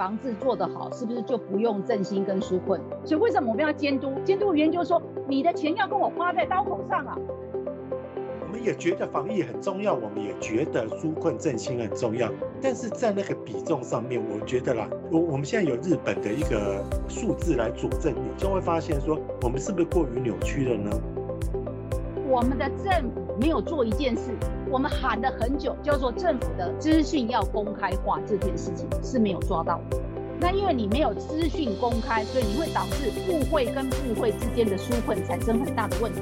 防治做得好，是不是就不用振兴跟纾困？所以为什么我们要监督？监督的原因就是说，你的钱要跟我花在刀口上啊。我们也觉得防疫很重要，我们也觉得纾困振兴很重要，但是在那个比重上面，我觉得啦，我我们现在有日本的一个数字来佐证，你就会发现说，我们是不是过于扭曲了呢？我们的政府没有做一件事，我们喊了很久，叫做政府的资讯要公开化，这件事情是没有抓到的。那因为你没有资讯公开，所以你会导致部会跟部会之间的疏困产生很大的问题。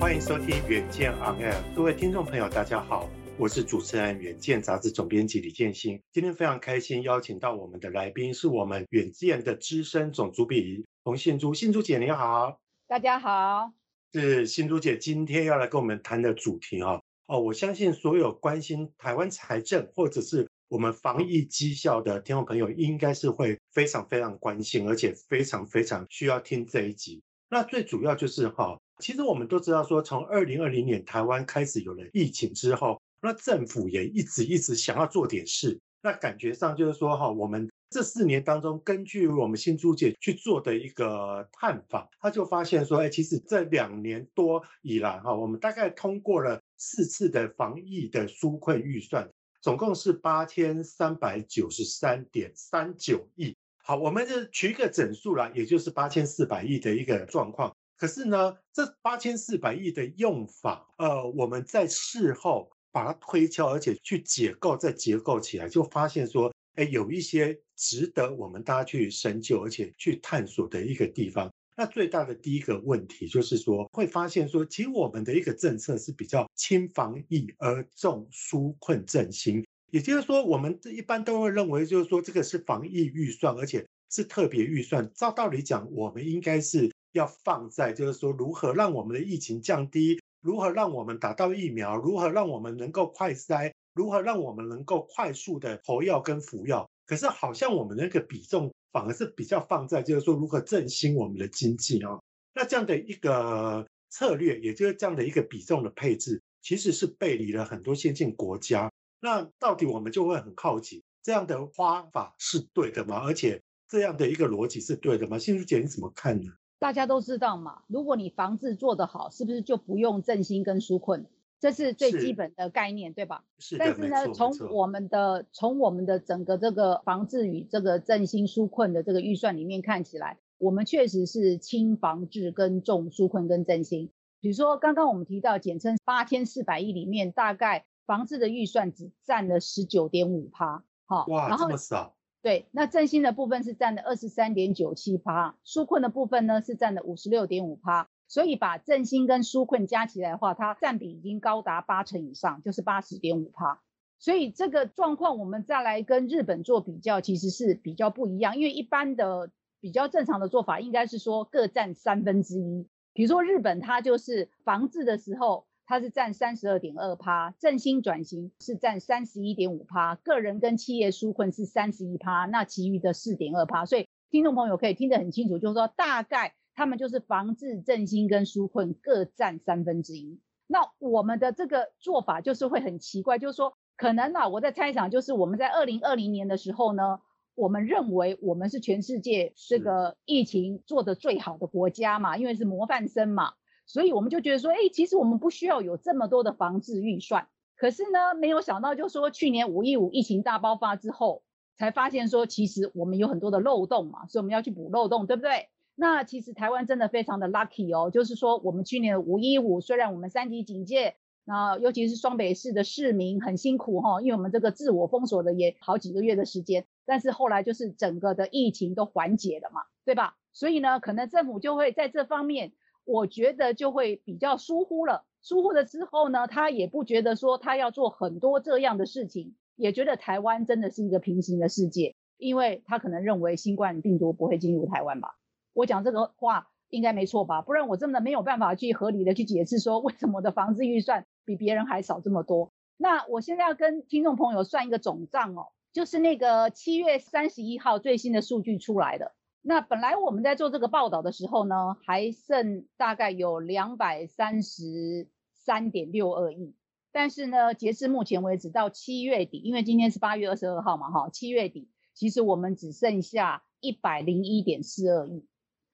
欢迎收听《远见 On Air》，各位听众朋友，大家好，我是主持人《远见》杂志总编辑李建新。今天非常开心邀请到我们的来宾，是我们《远见》的资深总主笔洪信珠。信珠姐，你好。大家好。是信珠姐，今天要来跟我们谈的主题哈哦，我相信所有关心台湾财政或者是我们防疫绩效的听众朋友，应该是会非常非常关心，而且非常非常需要听这一集。那最主要就是哈。其实我们都知道，说从二零二零年台湾开始有了疫情之后，那政府也一直一直想要做点事。那感觉上就是说，哈，我们这四年当中，根据我们信珠姐去做的一个探访，他就发现说，哎，其实这两年多以来，哈，我们大概通过了四次的防疫的纾困预算，总共是八千三百九十三点三九亿。好，我们就取一个整数啦，也就是八千四百亿的一个状况。可是呢，这八千四百亿的用法，呃，我们在事后把它推敲，而且去解构，再结构起来，就发现说，哎，有一些值得我们大家去深究，而且去探索的一个地方。那最大的第一个问题就是说，会发现说，其实我们的一个政策是比较轻防疫而重纾困振兴，也就是说，我们一般都会认为，就是说这个是防疫预算，而且是特别预算。照道理讲，我们应该是。要放在就是说，如何让我们的疫情降低，如何让我们打到疫苗，如何让我们能够快筛，如何让我们能够快速的投药跟服药。可是好像我们那个比重反而是比较放在就是说，如何振兴我们的经济啊。那这样的一个策略，也就是这样的一个比重的配置，其实是背离了很多先进国家。那到底我们就会很好奇，这样的花法是对的吗？而且这样的一个逻辑是对的吗？信珠姐你怎么看呢？大家都知道嘛，如果你防治做得好，是不是就不用振兴跟纾困？这是最基本的概念，对吧？是。但是呢，从我们的从我们的整个这个防治与这个振兴纾困的这个预算里面看起来，我们确实是轻防治跟重纾困跟振兴。比如说刚刚我们提到，简称八千四百亿里面，大概防治的预算只占了十九点五趴，好，哇，然后这么少。对，那振兴的部分是占了二十三点九七趴，纾困的部分呢是占了五十六点五趴，所以把振兴跟纾困加起来的话，它占比已经高达八成以上，就是八十点五趴。所以这个状况我们再来跟日本做比较，其实是比较不一样，因为一般的比较正常的做法应该是说各占三分之一，比如说日本它就是防治的时候。它是占三十二点二趴，振兴转型是占三十一点五趴，个人跟企业纾困是三十一趴，那其余的四点二趴。所以听众朋友可以听得很清楚，就是说大概他们就是防治、振兴跟纾困各占三分之一。那我们的这个做法就是会很奇怪，就是说可能啊，我在猜想，就是我们在二零二零年的时候呢，我们认为我们是全世界这个疫情做得最好的国家嘛，因为是模范生嘛。所以我们就觉得说，哎，其实我们不需要有这么多的防治预算。可是呢，没有想到，就说去年五一五疫情大爆发之后，才发现说，其实我们有很多的漏洞嘛，所以我们要去补漏洞，对不对？那其实台湾真的非常的 lucky 哦，就是说我们去年五一五虽然我们三级警戒，那尤其是双北市的市民很辛苦哈，因为我们这个自我封锁的也好几个月的时间，但是后来就是整个的疫情都缓解了嘛，对吧？所以呢，可能政府就会在这方面。我觉得就会比较疏忽了，疏忽了之后呢，他也不觉得说他要做很多这样的事情，也觉得台湾真的是一个平行的世界，因为他可能认为新冠病毒不会进入台湾吧。我讲这个话应该没错吧？不然我真的没有办法去合理的去解释说为什么我的防治预算比别人还少这么多。那我现在要跟听众朋友算一个总账哦，就是那个七月三十一号最新的数据出来的。那本来我们在做这个报道的时候呢，还剩大概有两百三十三点六二亿。但是呢，截至目前为止到七月底，因为今天是八月二十二号嘛，哈，七月底其实我们只剩下一百零一点四二亿。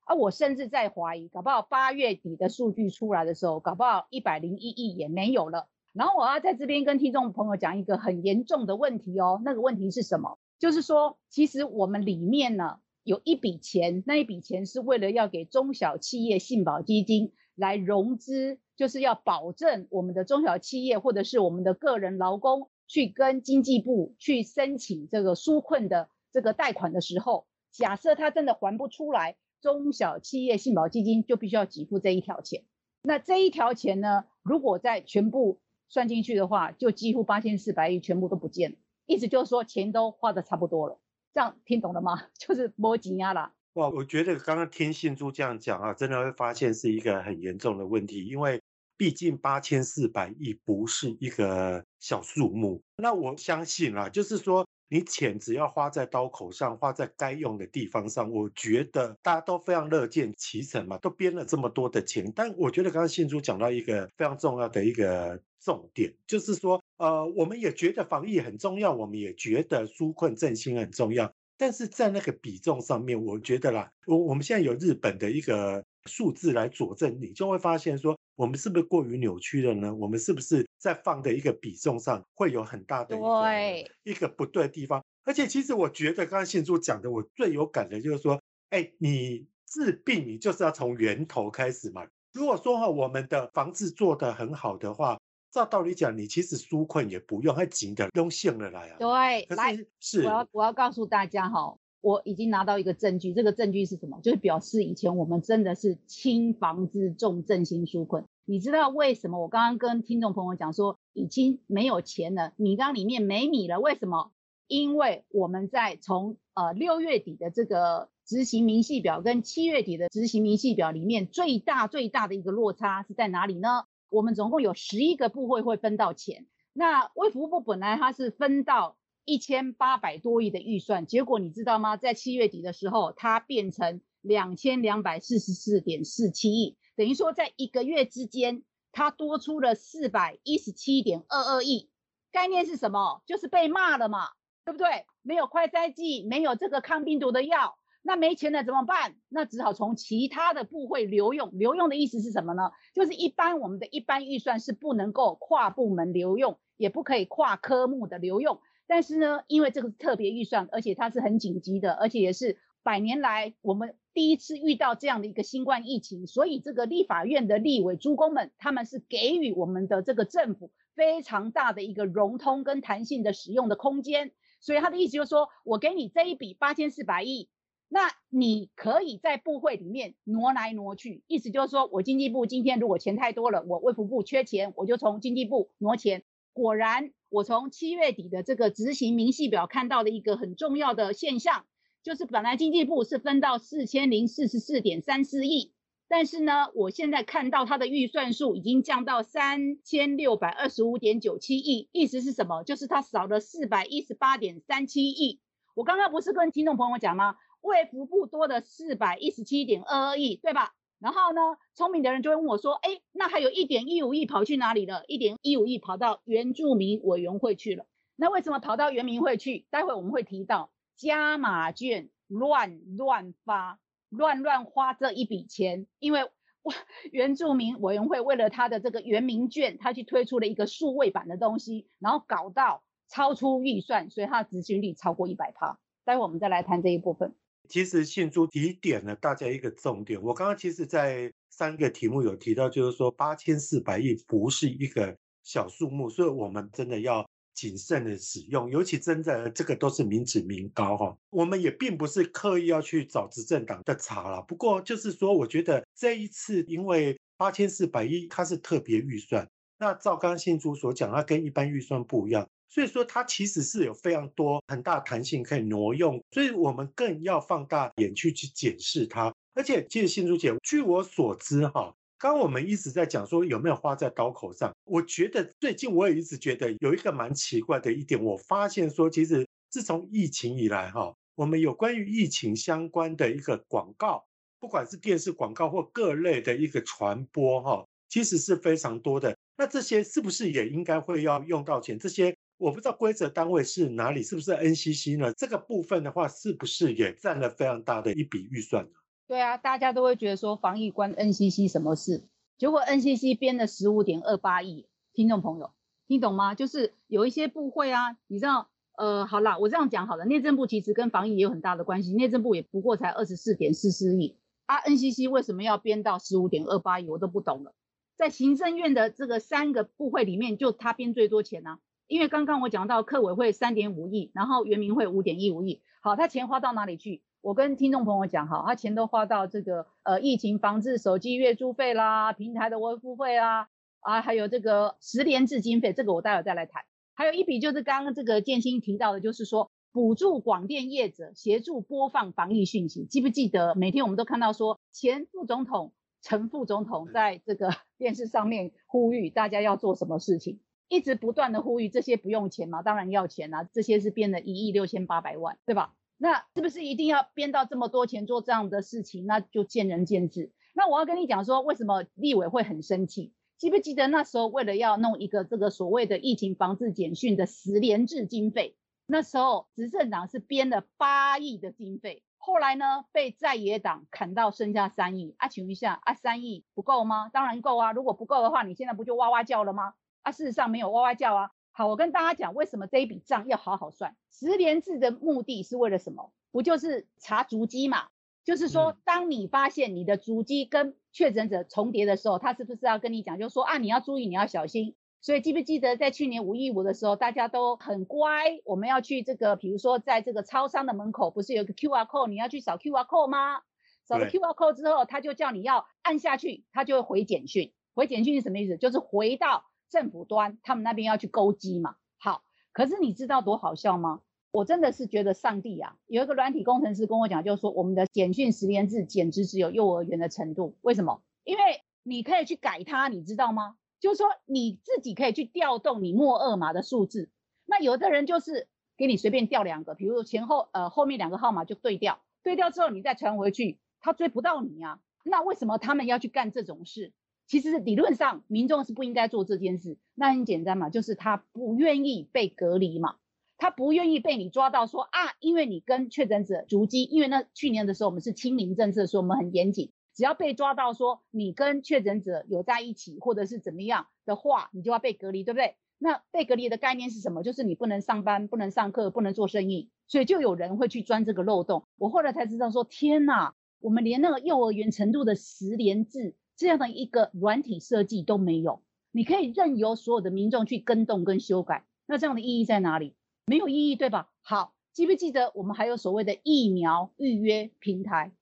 啊我甚至在怀疑，搞不好八月底的数据出来的时候，搞不好一百零一亿也没有了。然后我要在这边跟听众朋友讲一个很严重的问题哦，那个问题是什么？就是说，其实我们里面呢有一笔钱，那一笔钱是为了要给中小企业信保基金来融资，就是要保证我们的中小企业或者是我们的个人劳工去跟经济部去申请这个纾困的这个贷款的时候，假设他真的还不出来。中小企业信保基金就必须要给付这一条钱，那这一条钱呢，如果再全部算进去的话，就几乎八千四百亿全部都不见了。意思就是说，钱都花的差不多了。这样听懂了吗？就是摸紧压了。哇，我觉得刚刚听信珠这样讲啊，真的会发现是一个很严重的问题，因为毕竟八千四百亿不是一个小数目。那我相信啊，就是说。你钱只要花在刀口上，花在该用的地方上，我觉得大家都非常乐见其成嘛，都编了这么多的钱。但我觉得刚刚信珠讲到一个非常重要的一个重点，就是说，呃，我们也觉得防疫很重要，我们也觉得纾困振兴很重要，但是在那个比重上面，我觉得啦，我我们现在有日本的一个数字来佐证，你就会发现说。我们是不是过于扭曲了呢？我们是不是在放的一个比重上会有很大的一个一个不对的地方？而且其实我觉得刚刚信珠讲的，我最有感的就是说，哎，你治病你就是要从源头开始嘛。如果说哈我们的防治做得很好的话，照道理讲，你其实纾困也不用，还紧的用现了来啊。对，是来，是我要我要告诉大家哈。我已经拿到一个证据，这个证据是什么？就是表示以前我们真的是轻防治重振兴纾困。你知道为什么？我刚刚跟听众朋友讲说，已经没有钱了，米缸里面没米了。为什么？因为我们在从呃六月底的这个执行明细表跟七月底的执行明细表里面，最大最大的一个落差是在哪里呢？我们总共有十一个部会会分到钱，那卫福部本来它是分到。一千八百多亿的预算，结果你知道吗？在七月底的时候，它变成两千两百四十四点四七亿，等于说在一个月之间，它多出了四百一十七点二二亿。概念是什么？就是被骂了嘛，对不对？没有快筛剂，没有这个抗病毒的药，那没钱了怎么办？那只好从其他的部会留用。留用的意思是什么呢？就是一般我们的一般预算是不能够跨部门留用，也不可以跨科目的留用。但是呢，因为这个是特别预算，而且它是很紧急的，而且也是百年来我们第一次遇到这样的一个新冠疫情，所以这个立法院的立委诸公们，他们是给予我们的这个政府非常大的一个融通跟弹性的使用的空间。所以他的意思就是说，我给你这一笔八千四百亿，那你可以在部会里面挪来挪去，意思就是说我经济部今天如果钱太多了，我卫福部缺钱，我就从经济部挪钱。果然，我从七月底的这个执行明细表看到的一个很重要的现象，就是本来经济部是分到四千零四十四点三四亿，但是呢，我现在看到它的预算数已经降到三千六百二十五点九七亿，意思是什么？就是它少了四百一十八点三七亿。我刚刚不是跟听众朋友讲吗？卫福部多的四百一十七点二二亿，对吧？然后呢，聪明的人就会问我说：“哎，那还有一点一五亿跑去哪里了？一点一五亿跑到原住民委员会去了。那为什么跑到原民会去？待会我们会提到加码券乱乱发、乱乱花这一笔钱，因为哇，原住民委员会为了他的这个原民券，他去推出了一个数位版的东西，然后搞到超出预算，所以他的执行率超过一百趴。待会我们再来谈这一部分。”其实信珠提点了大家一个重点，我刚刚其实，在三个题目有提到，就是说八千四百亿不是一个小数目，所以我们真的要谨慎的使用，尤其真的这个都是民脂民膏哈，我们也并不是刻意要去找执政党的茬了。不过就是说，我觉得这一次因为八千四百亿它是特别预算，那照刚刚信珠所讲，它跟一般预算不一样。所以说，它其实是有非常多很大弹性可以挪用，所以我们更要放大眼去去检视它。而且，其实新竹姐，据我所知，哈，刚刚我们一直在讲说有没有花在刀口上。我觉得最近我也一直觉得有一个蛮奇怪的一点，我发现说，其实自从疫情以来，哈，我们有关于疫情相关的一个广告，不管是电视广告或各类的一个传播，哈，其实是非常多的。那这些是不是也应该会要用到钱？这些我不知道规则单位是哪里，是不是 NCC 呢？这个部分的话，是不是也占了非常大的一笔预算呢？对啊，大家都会觉得说防疫关 NCC 什么事？结果 NCC 编了十五点二八亿，听众朋友听懂吗？就是有一些部会啊，你知道，呃，好啦，我这样讲好了，内政部其实跟防疫也有很大的关系，内政部也不过才二十四点四四亿，啊，NCC 为什么要编到十五点二八亿？我都不懂了。在行政院的这个三个部会里面，就他编最多钱啊。因为刚刚我讲到客委会三点五亿，然后原民会五点一五亿。好，他钱花到哪里去？我跟听众朋友讲，好，他钱都花到这个呃疫情防治手机月租费啦，平台的维护费啦，啊，还有这个十连制经费，这个我待会再来谈。还有一笔就是刚刚这个建兴提到的，就是说补助广电业者协助播放防疫讯息。记不记得每天我们都看到说前副总统。陈副总统在这个 电视上面呼吁大家要做什么事情，一直不断的呼吁这些不用钱吗？当然要钱啊，这些是编了一亿六千八百万，对吧？那是不是一定要编到这么多钱做这样的事情？那就见仁见智。那我要跟你讲说，为什么立委会很生气？记不记得那时候为了要弄一个这个所谓的疫情防治简讯的实联制经费，那时候执政党是编了八亿的经费。后来呢，被在野党砍到剩下三亿啊，请问一下啊，三亿不够吗？当然够啊，如果不够的话，你现在不就哇哇叫了吗？啊，事实上没有哇哇叫啊。好，我跟大家讲，为什么这一笔账要好好算？十连制的目的是为了什么？不就是查足迹嘛？就是说，当你发现你的足迹跟确诊者重叠的时候，他是不是要跟你讲，就是说啊，你要注意，你要小心。所以记不记得在去年五一五的时候，大家都很乖，我们要去这个，比如说在这个超商的门口，不是有个 QR code，你要去扫 QR code 吗？扫了 QR code 之后，他就叫你要按下去，他就会回简讯。回简讯是什么意思？就是回到政府端，他们那边要去勾机嘛。好，可是你知道多好笑吗？我真的是觉得上帝啊，有一个软体工程师跟我讲，就是说我们的简讯实联制简直只有幼儿园的程度。为什么？因为你可以去改它，你知道吗？就是说你自己可以去调动你末二码的数字，那有的人就是给你随便调两个，比如说前后呃后面两个号码就对调，对调之后你再传回去，他追不到你啊。那为什么他们要去干这种事？其实理论上民众是不应该做这件事。那很简单嘛，就是他不愿意被隔离嘛，他不愿意被你抓到说啊，因为你跟确诊者足迹，因为那去年的时候我们是清零政策，所以我们很严谨。只要被抓到说你跟确诊者有在一起，或者是怎么样的话，你就要被隔离，对不对？那被隔离的概念是什么？就是你不能上班、不能上课、不能做生意，所以就有人会去钻这个漏洞。我后来才知道说，天哪，我们连那个幼儿园程度的十连制这样的一个软体设计都没有，你可以任由所有的民众去跟动跟修改，那这样的意义在哪里？没有意义，对吧？好，记不记得我们还有所谓的疫苗预约平台？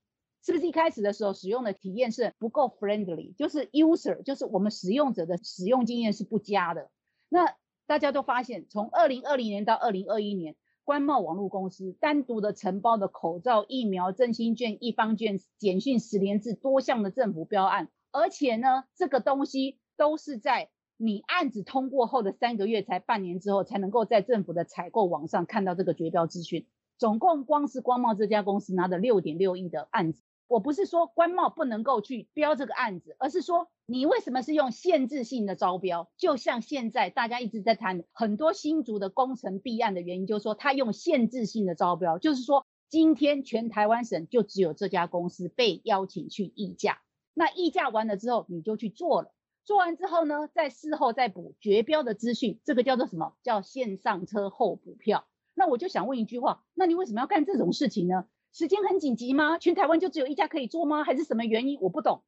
是不是一开始的时候使用的体验是不够 friendly，就是 user，就是我们使用者的使用经验是不佳的。那大家都发现，从二零二零年到二零二一年，关贸网络公司单独的承包的口罩、疫苗、振兴券、一方券、简讯实联制多项的政府标案，而且呢，这个东西都是在你案子通过后的三个月才半年之后，才能够在政府的采购网上看到这个绝标资讯。总共光是关贸这家公司拿的六点六亿的案子。我不是说关贸不能够去标这个案子，而是说你为什么是用限制性的招标？就像现在大家一直在谈很多新竹的工程弊案的原因，就是说他用限制性的招标，就是说今天全台湾省就只有这家公司被邀请去议价，那议价完了之后你就去做了，做完之后呢，在事后再补绝标的资讯，这个叫做什么？叫先上车后补票。那我就想问一句话，那你为什么要干这种事情呢？时间很紧急吗？全台湾就只有一家可以做吗？还是什么原因？我不懂。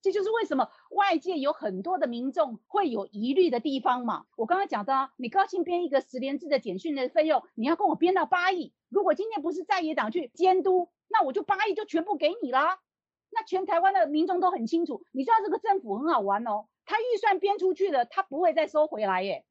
这就是为什么外界有很多的民众会有疑虑的地方嘛。我刚刚讲的，你高兴编一个实联制的简讯的费用，你要跟我编到八亿。如果今天不是在野党去监督，那我就八亿就全部给你啦。那全台湾的民众都很清楚，你知道这个政府很好玩哦，他预算编出去了，他不会再收回来耶。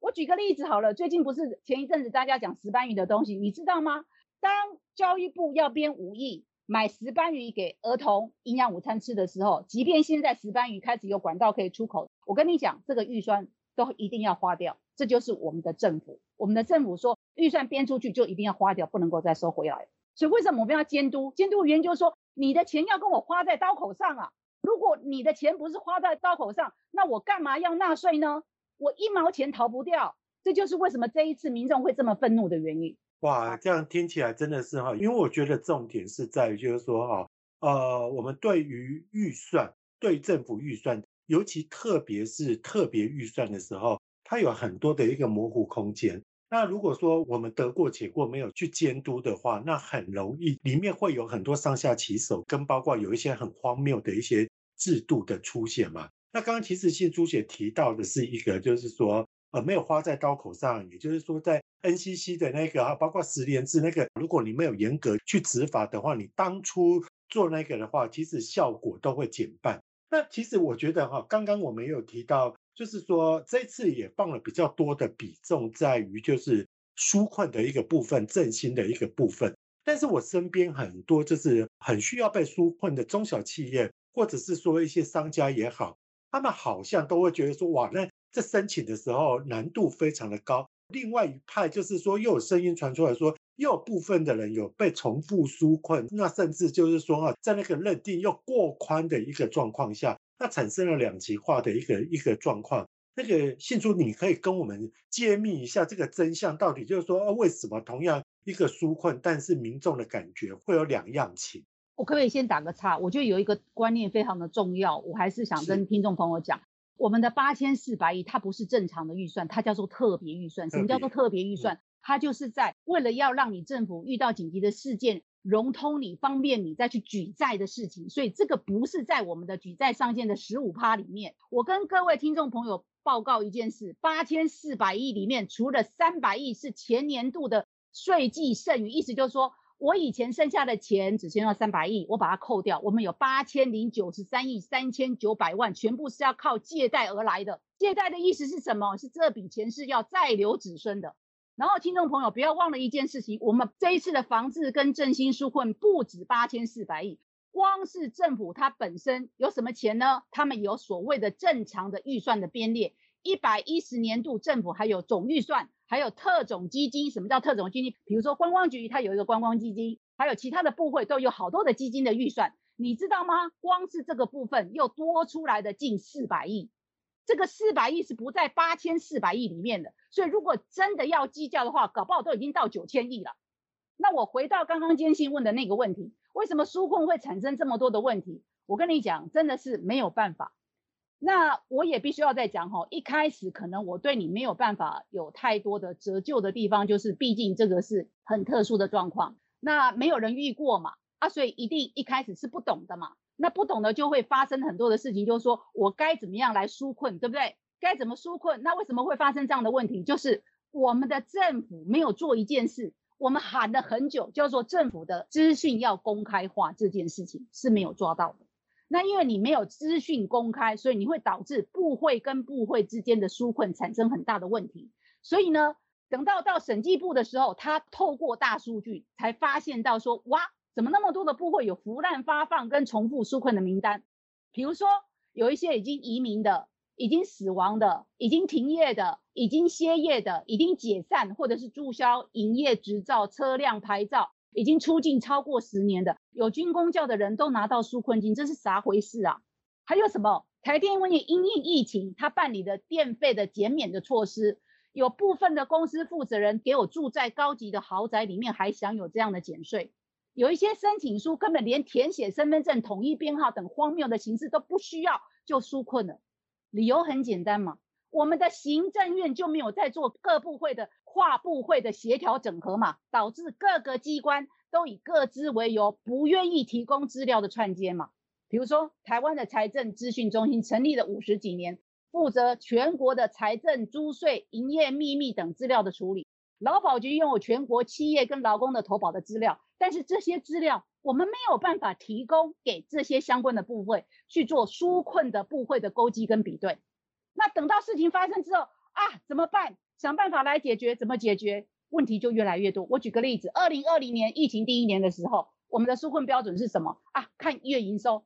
我举个例子好了，最近不是前一阵子大家讲石斑鱼的东西，你知道吗？当教育部要编五亿买石斑鱼给儿童营养午餐吃的时候，即便现在石斑鱼开始有管道可以出口，我跟你讲，这个预算都一定要花掉。这就是我们的政府，我们的政府说预算编出去就一定要花掉，不能够再收回来。所以为什么我们要监督？监督的原因就是说，你的钱要跟我花在刀口上啊。如果你的钱不是花在刀口上，那我干嘛要纳税呢？我一毛钱逃不掉。这就是为什么这一次民众会这么愤怒的原因。哇，这样听起来真的是哈，因为我觉得重点是在于，就是说哈，呃，我们对于预算，对政府预算，尤其特别是特别预算的时候，它有很多的一个模糊空间。那如果说我们得过且过，没有去监督的话，那很容易里面会有很多上下其手，跟包括有一些很荒谬的一些制度的出现嘛。那刚刚其实谢朱姐提到的是一个，就是说。呃，没有花在刀口上，也就是说，在 NCC 的那个啊，包括十连制那个，如果你没有严格去执法的话，你当初做那个的话，其实效果都会减半。那其实我觉得哈，刚刚我们有提到，就是说这次也放了比较多的比重在于就是纾困的一个部分，振兴的一个部分。但是我身边很多就是很需要被纾困的中小企业，或者是说一些商家也好，他们好像都会觉得说，哇，那。这申请的时候难度非常的高，另外一派就是说又有声音传出来说，又有部分的人有被重复纾困，那甚至就是说啊，在那个认定又过宽的一个状况下，那产生了两极化的一个一个状况。那个信书，你可以跟我们揭秘一下这个真相到底，就是说为什么同样一个纾困，但是民众的感觉会有两样情？我可不可以先打个岔？我觉得有一个观念非常的重要，我还是想跟听众朋友讲。我们的八千四百亿，它不是正常的预算，它叫做特别预算。什么叫做特别预算？它就是在为了要让你政府遇到紧急的事件，融通你，方便你再去举债的事情。所以这个不是在我们的举债上限的十五趴里面。我跟各位听众朋友报告一件事：八千四百亿里面，除了三百亿是前年度的税计剩余，意思就是说。我以前剩下的钱只剩下三百亿，我把它扣掉，我们有八千零九十三亿三千九百万，全部是要靠借贷而来的。借贷的意思是什么？是这笔钱是要再留子孙的。然后听众朋友不要忘了一件事情，我们这一次的防治跟振兴纾困不止八千四百亿，光是政府它本身有什么钱呢？他们有所谓的正常的预算的编列，一百一十年度政府还有总预算。还有特种基金，什么叫特种基金？比如说观光局，它有一个观光基金，还有其他的部会都有好多的基金的预算，你知道吗？光是这个部分又多出来的近四百亿，这个四百亿是不在八千四百亿里面的，所以如果真的要计较的话，搞不好都已经到九千亿了。那我回到刚刚坚信问的那个问题，为什么纾困会产生这么多的问题？我跟你讲，真的是没有办法。那我也必须要再讲哈，一开始可能我对你没有办法有太多的折旧的地方，就是毕竟这个是很特殊的状况，那没有人遇过嘛，啊，所以一定一开始是不懂的嘛，那不懂的就会发生很多的事情，就是说我该怎么样来纾困，对不对？该怎么纾困？那为什么会发生这样的问题？就是我们的政府没有做一件事，我们喊了很久，叫做政府的资讯要公开化，这件事情是没有抓到的。那因为你没有资讯公开，所以你会导致部会跟部会之间的纾困产生很大的问题。所以呢，等到到审计部的时候，他透过大数据才发现到说，哇，怎么那么多的部会有浮滥发放跟重复纾困的名单？比如说有一些已经移民的、已经死亡的、已经停业的、已经歇业的、已经解散或者是注销营业执照、车辆牌照。已经出境超过十年的有军公教的人都拿到纾困金，这是啥回事啊？还有什么？台电因为因应疫情，他办理的电费的减免的措施，有部分的公司负责人给我住在高级的豪宅里面，还享有这样的减税。有一些申请书根本连填写身份证统一编号等荒谬的形式都不需要，就纾困了。理由很简单嘛，我们的行政院就没有在做各部会的。跨部会的协调整合嘛，导致各个机关都以各自为由，不愿意提供资料的串接嘛。比如说，台湾的财政资讯中心成立了五十几年，负责全国的财政、租税、营业秘密等资料的处理。劳保局拥有全国企业跟劳工的投保的资料，但是这些资料我们没有办法提供给这些相关的部会去做纾困的部会的勾稽跟比对。那等到事情发生之后啊，怎么办？想办法来解决，怎么解决？问题就越来越多。我举个例子，二零二零年疫情第一年的时候，我们的纾困标准是什么啊？看月营收。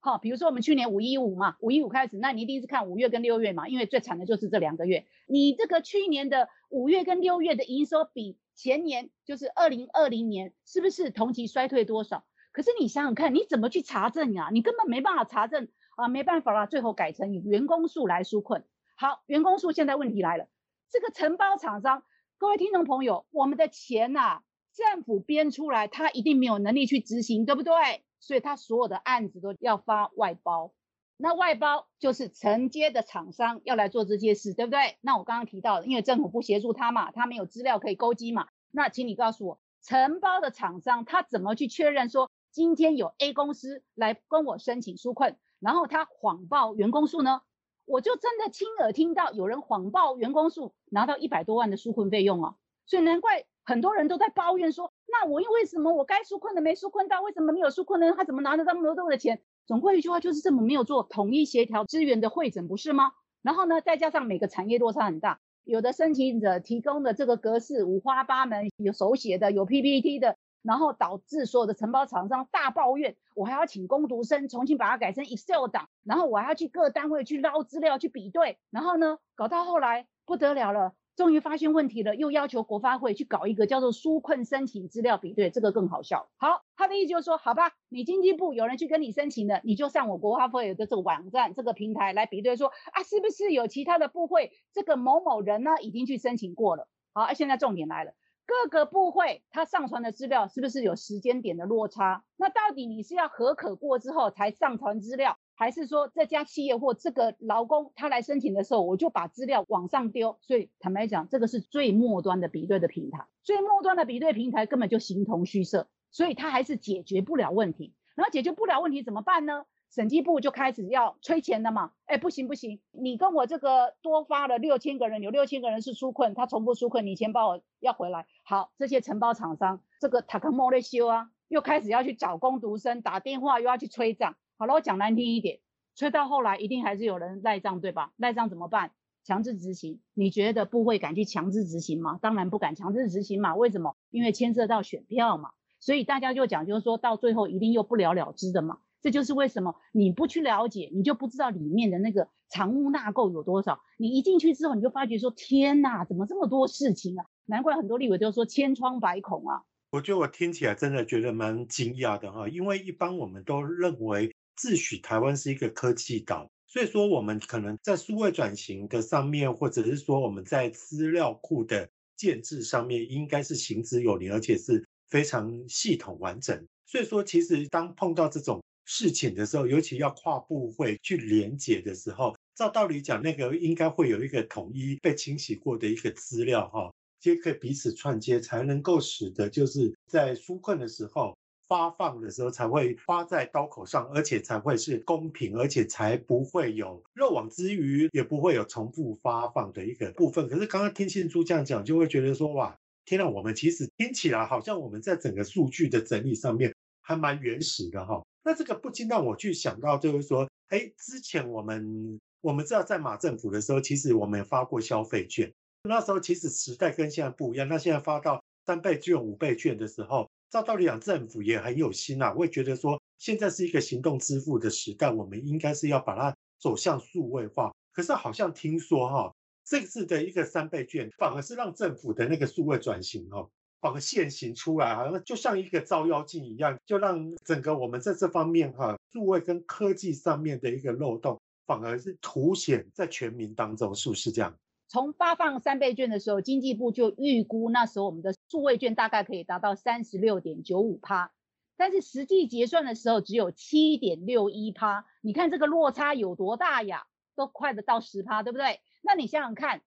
好，比如说我们去年五一五嘛，五一五开始，那你一定是看五月跟六月嘛，因为最惨的就是这两个月。你这个去年的五月跟六月的营收比前年，就是二零二零年，是不是同期衰退多少？可是你想想看，你怎么去查证呀？你根本没办法查证。啊，没办法啦，最后改成以员工数来纾困。好，员工数现在问题来了，这个承包厂商，各位听众朋友，我们的钱呐、啊，政府编出来，他一定没有能力去执行，对不对？所以他所有的案子都要发外包。那外包就是承接的厂商要来做这些事，对不对？那我刚刚提到的，因为政府不协助他嘛，他没有资料可以勾稽嘛。那请你告诉我，承包的厂商他怎么去确认说今天有 A 公司来跟我申请纾困，然后他谎报员工数呢？我就真的亲耳听到有人谎报员工数，拿到一百多万的纾困费用啊！所以难怪很多人都在抱怨说，那我因为什么我该纾困的没纾困到，为什么没有纾困的人他怎么拿得到那么多的钱？总归一句话，就是这么没有做统一协调资源的会诊，不是吗？然后呢，再加上每个产业落差很大，有的申请者提供的这个格式五花八门，有手写的，有 PPT 的，然后导致所有的承包厂商大抱怨，我还要请工读生重新把它改成 Excel 档，然后我还要去各单位去捞资料去比对，然后呢，搞到后来不得了了。终于发现问题了，又要求国发会去搞一个叫做纾困申请资料比对，这个更好笑。好，他的意思就是说，好吧，你经济部有人去跟你申请的，你就上我国发会的这个网站、这个平台来比对说，说啊，是不是有其他的部会这个某某人呢已经去申请过了？好，现在重点来了，各个部会他上传的资料是不是有时间点的落差？那到底你是要核可过之后才上传资料？还是说这家企业或这个劳工他来申请的时候，我就把资料往上丢。所以坦白讲，这个是最末端的比对的平台，最末端的比对平台根本就形同虚设，所以它还是解决不了问题。然后解决不了问题怎么办呢？审计部就开始要催钱了嘛。哎，不行不行，你跟我这个多发了六千个人，有六千个人是纾困，他重复纾困，你钱帮我要回来。好，这些承包厂商这个塔克莫雷修啊，又开始要去找工读生，打电话又要去催账。好了，我讲难听一点，催到后来一定还是有人赖账，对吧？赖账怎么办？强制执行。你觉得部会敢去强制执行吗？当然不敢强制执行嘛。为什么？因为牵涉到选票嘛。所以大家就讲，就是说到最后一定又不了了之的嘛。这就是为什么你不去了解，你就不知道里面的那个藏污纳垢有多少。你一进去之后，你就发觉说：天哪，怎么这么多事情啊？难怪很多立委都说千疮百孔啊。我觉得我听起来真的觉得蛮惊讶的哈，因为一般我们都认为。自诩台湾是一个科技岛，所以说我们可能在数位转型的上面，或者是说我们在资料库的建置上面，应该是行之有年，而且是非常系统完整。所以说，其实当碰到这种事情的时候，尤其要跨部会去连结的时候，照道理讲，那个应该会有一个统一被清洗过的一个资料哈，皆可以彼此串接，才能够使得就是在纾困的时候。发放的时候才会花在刀口上，而且才会是公平，而且才不会有漏网之鱼，也不会有重复发放的一个部分。可是刚刚听信珠这样讲，就会觉得说哇，天哪，我们其实听起来好像我们在整个数据的整理上面还蛮原始的哈。那这个不禁让我去想到，就是说，哎，之前我们我们知道在马政府的时候，其实我们也发过消费券，那时候其实时代跟现在不一样。那现在发到三倍券、五倍券的时候。照道理讲，政府也很有心啊，我也觉得说，现在是一个行动支付的时代，我们应该是要把它走向数位化。可是好像听说哈，这次的一个三倍券，反而是让政府的那个数位转型哈，反现形出来，好像就像一个照妖镜一样，就让整个我们在这方面哈，数位跟科技上面的一个漏洞，反而是凸显在全民当中，是不是这样？从发放三倍券的时候，经济部就预估那时候我们的数位券大概可以达到三十六点九五趴，但是实际结算的时候只有七点六一趴。你看这个落差有多大呀？都快得到十趴，对不对？那你想想看，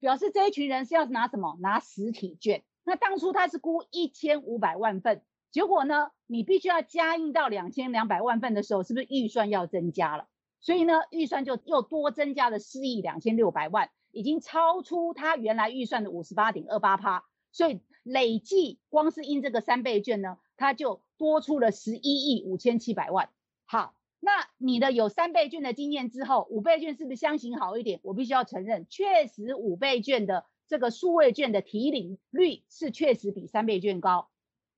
表示这一群人是要拿什么？拿实体券。那当初他是估一千五百万份，结果呢，你必须要加印到两千两百万份的时候，是不是预算要增加了？所以呢，预算就又多增加了四亿两千六百万。已经超出他原来预算的五十八点二八趴，所以累计光是印这个三倍券呢，他就多出了十一亿五千七百万。好，那你的有三倍券的经验之后，五倍券是不是相形好一点？我必须要承认，确实五倍券的这个数位券的提领率是确实比三倍券高，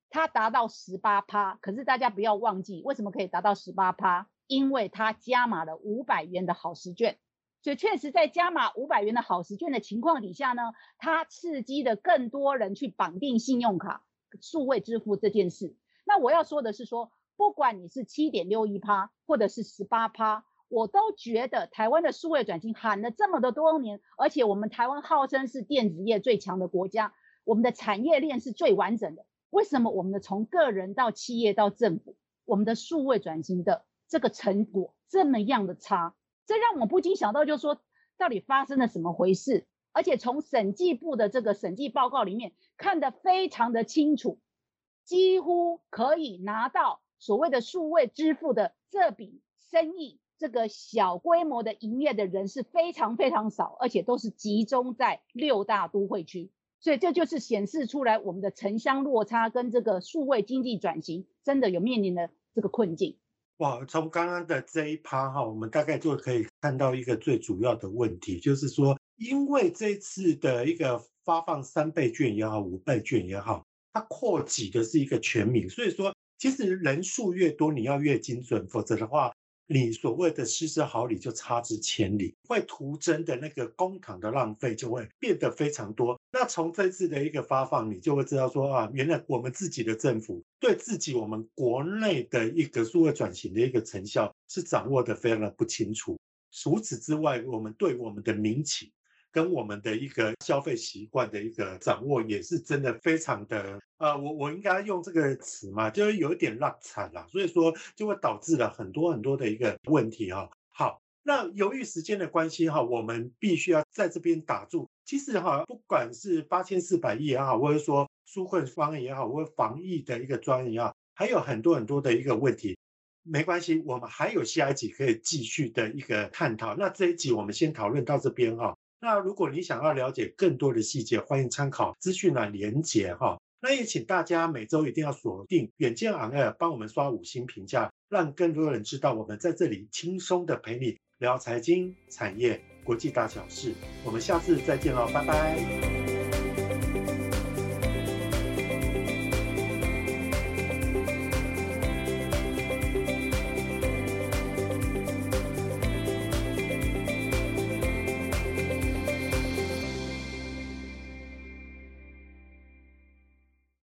它达到十八趴。可是大家不要忘记，为什么可以达到十八趴？因为它加码了五百元的好时券。所以确实，在加码五百元的好时券的情况底下呢，它刺激了更多人去绑定信用卡、数位支付这件事。那我要说的是说，不管你是七点六一趴，或者是十八趴，我都觉得台湾的数位转型喊了这么的多年，而且我们台湾号称是电子业最强的国家，我们的产业链是最完整的。为什么我们的从个人到企业到政府，我们的数位转型的这个成果这么样的差？这让我不禁想到，就是说到底发生了什么回事？而且从审计部的这个审计报告里面看得非常的清楚，几乎可以拿到所谓的数位支付的这笔生意。这个小规模的营业的人是非常非常少，而且都是集中在六大都会区，所以这就是显示出来我们的城乡落差跟这个数位经济转型真的有面临的这个困境。哇，从刚刚的这一趴哈，我们大概就可以看到一个最主要的问题，就是说，因为这次的一个发放三倍券也好，五倍券也好，它扩及的是一个全民，所以说其实人数越多，你要越精准，否则的话。你所谓的失之毫厘就差之千里，会徒增的那个公帑的浪费就会变得非常多。那从这次的一个发放，你就会知道说啊，原来我们自己的政府对自己我们国内的一个数位转型的一个成效是掌握的非常的不清楚。除此之外，我们对我们的民企。跟我们的一个消费习惯的一个掌握，也是真的非常的，呃，我我应该用这个词嘛，就是有一点落惨了，所以说就会导致了很多很多的一个问题哈。好，那由于时间的关系哈，我们必须要在这边打住。其实哈，不管是八千四百亿也好，或者说纾困方也好，或者防疫的一个专也好，还有很多很多的一个问题，没关系，我们还有下一集可以继续的一个探讨。那这一集我们先讨论到这边哈。那如果你想要了解更多的细节，欢迎参考资讯栏连结哈。那也请大家每周一定要锁定远见 on air，帮我们刷五星评价，让更多人知道我们在这里轻松的陪你聊财经、产业、国际大小事。我们下次再见喽，拜拜。